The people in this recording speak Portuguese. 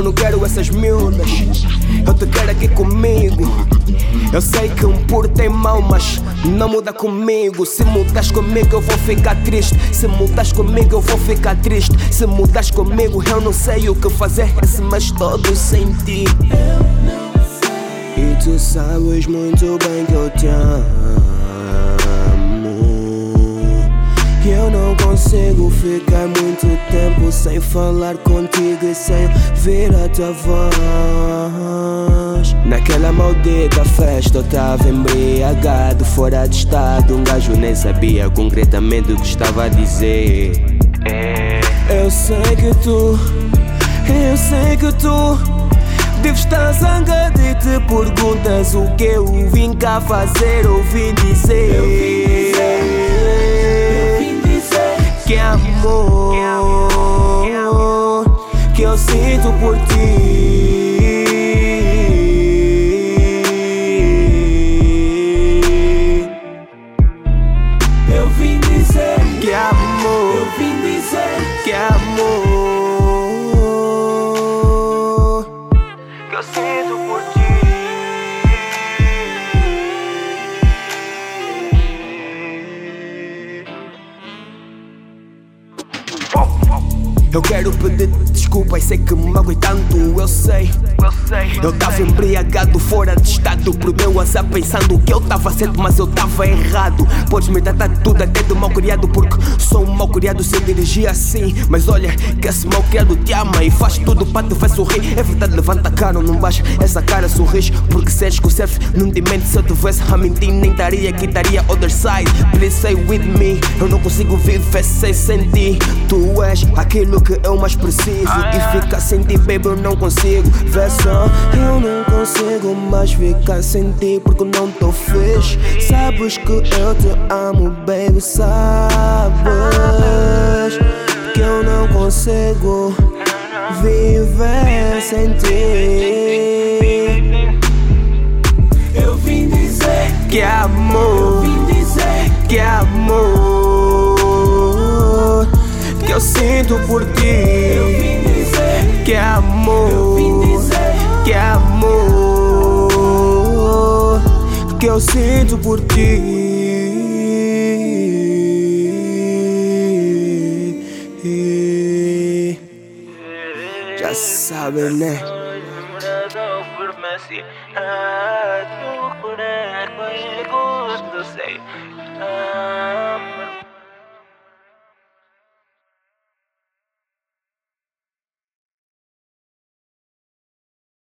Eu não quero essas miúdas, eu te quero aqui comigo. Eu sei que um puro tem mão, mas não muda comigo. Se mudas comigo, eu vou ficar triste. Se mudas comigo, eu vou ficar triste. Se mudas comigo, eu não sei o que fazer. Esse mas todo sem ti. E tu sabes muito bem que eu te amo. Eu não consigo ficar muito tempo sem falar contigo e sem ver a tua voz. Naquela maldita festa eu tava embriagado, fora de estado. Um gajo nem sabia concretamente o que estava a dizer. Eu sei que tu, eu sei que tu. Deves estar zangado e te perguntas o que eu vim cá fazer ou vim dizer. Eu vim dizer eu sinto por ti. Eu vim dizer que amor, eu quero pedir desculpa e sei que me magoei tanto, eu sei. Eu tava embriagado, fora de estado, por meu azar, pensando que eu tava certo, mas eu tava errado. Podes me tratar tudo até de mal criado, porque sou um mal criado se dirigir assim. Mas olha, que esse mal criado te ama e faz tudo para te fazer sorrir. É verdade, levanta a cara, não baixa essa cara, sorris, porque se és que o surf não te mente. Se eu tivesse a mentir, nem estaria aqui, estaria other side. Please stay with me, eu não consigo viver sem sentir. Tu és aquilo que eu mais preciso. E ficar sem ti, baby, eu não consigo. Vê só, eu não consigo mais ficar sem ti porque não tô fixe. Sabes que eu te amo, baby, sabes que eu não consigo viver sem ti. Eu vim dizer que amor, sinto por ti. Que amor, que amor que eu sinto por ti. Já sabem, né? Ah, tu por é, gosto, sei.